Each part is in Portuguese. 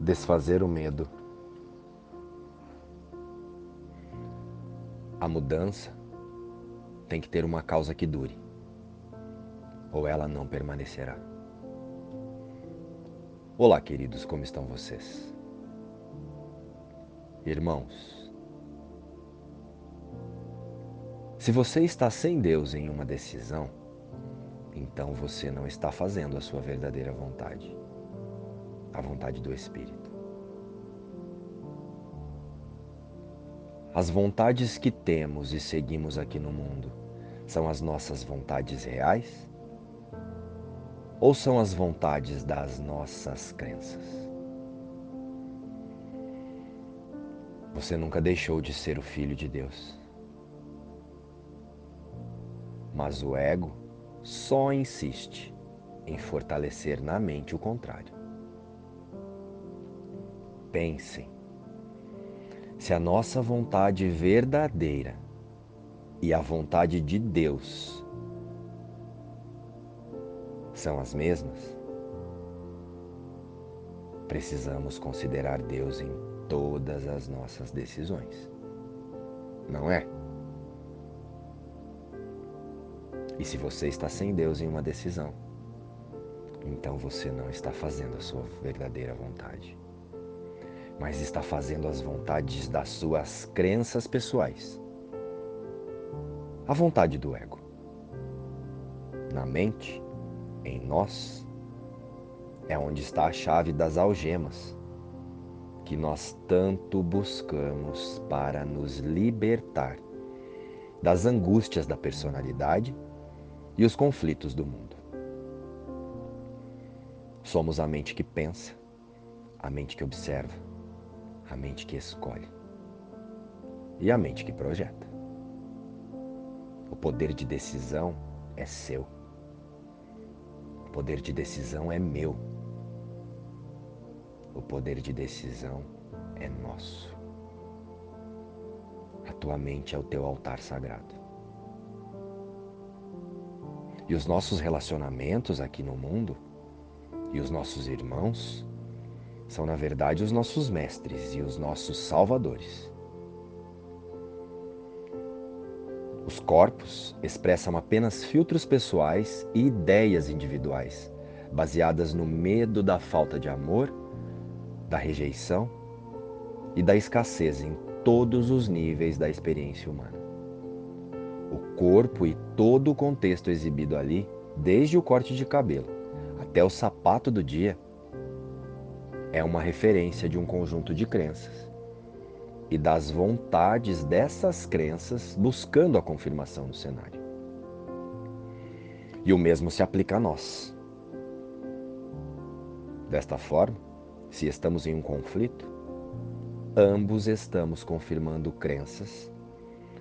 desfazer o medo. A mudança tem que ter uma causa que dure, ou ela não permanecerá. Olá, queridos, como estão vocês? Irmãos, se você está sem Deus em uma decisão, então você não está fazendo a sua verdadeira vontade a vontade do Espírito. As vontades que temos e seguimos aqui no mundo são as nossas vontades reais ou são as vontades das nossas crenças? Você nunca deixou de ser o filho de Deus. Mas o ego só insiste em fortalecer na mente o contrário pensem. Se a nossa vontade verdadeira e a vontade de Deus são as mesmas, precisamos considerar Deus em todas as nossas decisões. Não é? E se você está sem Deus em uma decisão, então você não está fazendo a sua verdadeira vontade mas está fazendo as vontades das suas crenças pessoais. A vontade do ego. Na mente, em nós, é onde está a chave das algemas que nós tanto buscamos para nos libertar das angústias da personalidade e os conflitos do mundo. Somos a mente que pensa, a mente que observa, a mente que escolhe e a mente que projeta. O poder de decisão é seu. O poder de decisão é meu. O poder de decisão é nosso. A tua mente é o teu altar sagrado. E os nossos relacionamentos aqui no mundo e os nossos irmãos são, na verdade, os nossos mestres e os nossos salvadores. Os corpos expressam apenas filtros pessoais e ideias individuais, baseadas no medo da falta de amor, da rejeição e da escassez em todos os níveis da experiência humana. O corpo e todo o contexto exibido ali, desde o corte de cabelo até o sapato do dia, é uma referência de um conjunto de crenças e das vontades dessas crenças buscando a confirmação no cenário. E o mesmo se aplica a nós. Desta forma, se estamos em um conflito, ambos estamos confirmando crenças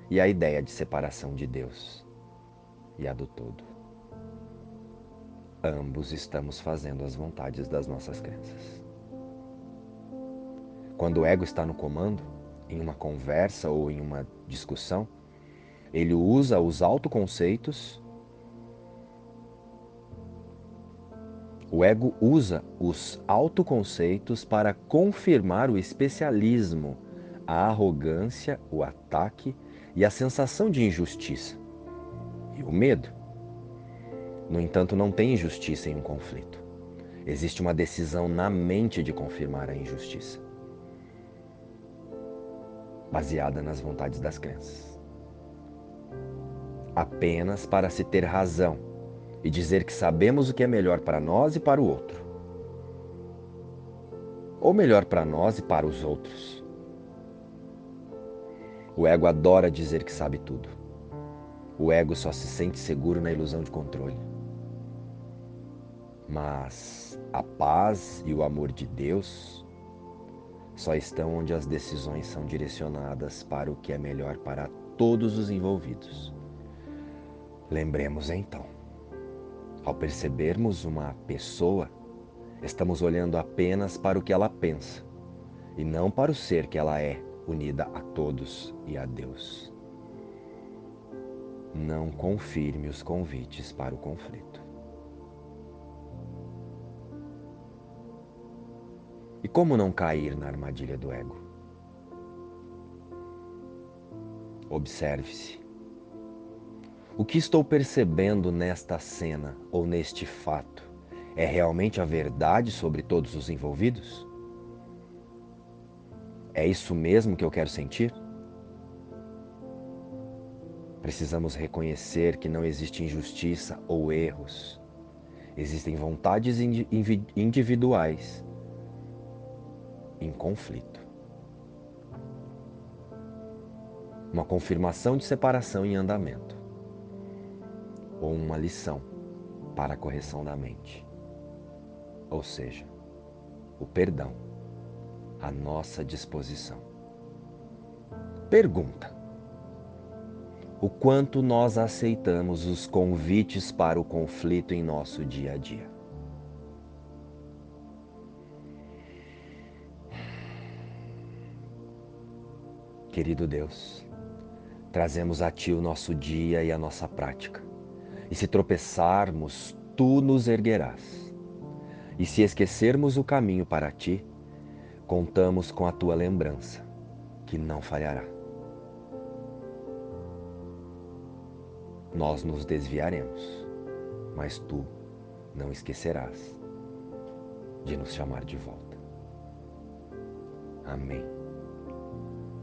e a ideia de separação de Deus e a do todo. Ambos estamos fazendo as vontades das nossas crenças. Quando o ego está no comando, em uma conversa ou em uma discussão, ele usa os autoconceitos. O ego usa os autoconceitos para confirmar o especialismo, a arrogância, o ataque e a sensação de injustiça. E o medo. No entanto, não tem injustiça em um conflito. Existe uma decisão na mente de confirmar a injustiça baseada nas vontades das crenças. Apenas para se ter razão e dizer que sabemos o que é melhor para nós e para o outro. Ou melhor para nós e para os outros. O ego adora dizer que sabe tudo. O ego só se sente seguro na ilusão de controle. Mas a paz e o amor de Deus só estão onde as decisões são direcionadas para o que é melhor para todos os envolvidos. Lembremos então, ao percebermos uma pessoa, estamos olhando apenas para o que ela pensa e não para o ser que ela é, unida a todos e a Deus. Não confirme os convites para o conflito. Como não cair na armadilha do ego? Observe-se. O que estou percebendo nesta cena ou neste fato é realmente a verdade sobre todos os envolvidos? É isso mesmo que eu quero sentir? Precisamos reconhecer que não existe injustiça ou erros. Existem vontades individuais em conflito. Uma confirmação de separação em andamento. Ou uma lição para a correção da mente. Ou seja, o perdão à nossa disposição. Pergunta: O quanto nós aceitamos os convites para o conflito em nosso dia a dia? Querido Deus, trazemos a Ti o nosso dia e a nossa prática. E se tropeçarmos, Tu nos erguerás. E se esquecermos o caminho para Ti, contamos com a Tua lembrança, que não falhará. Nós nos desviaremos, mas Tu não esquecerás de nos chamar de volta. Amém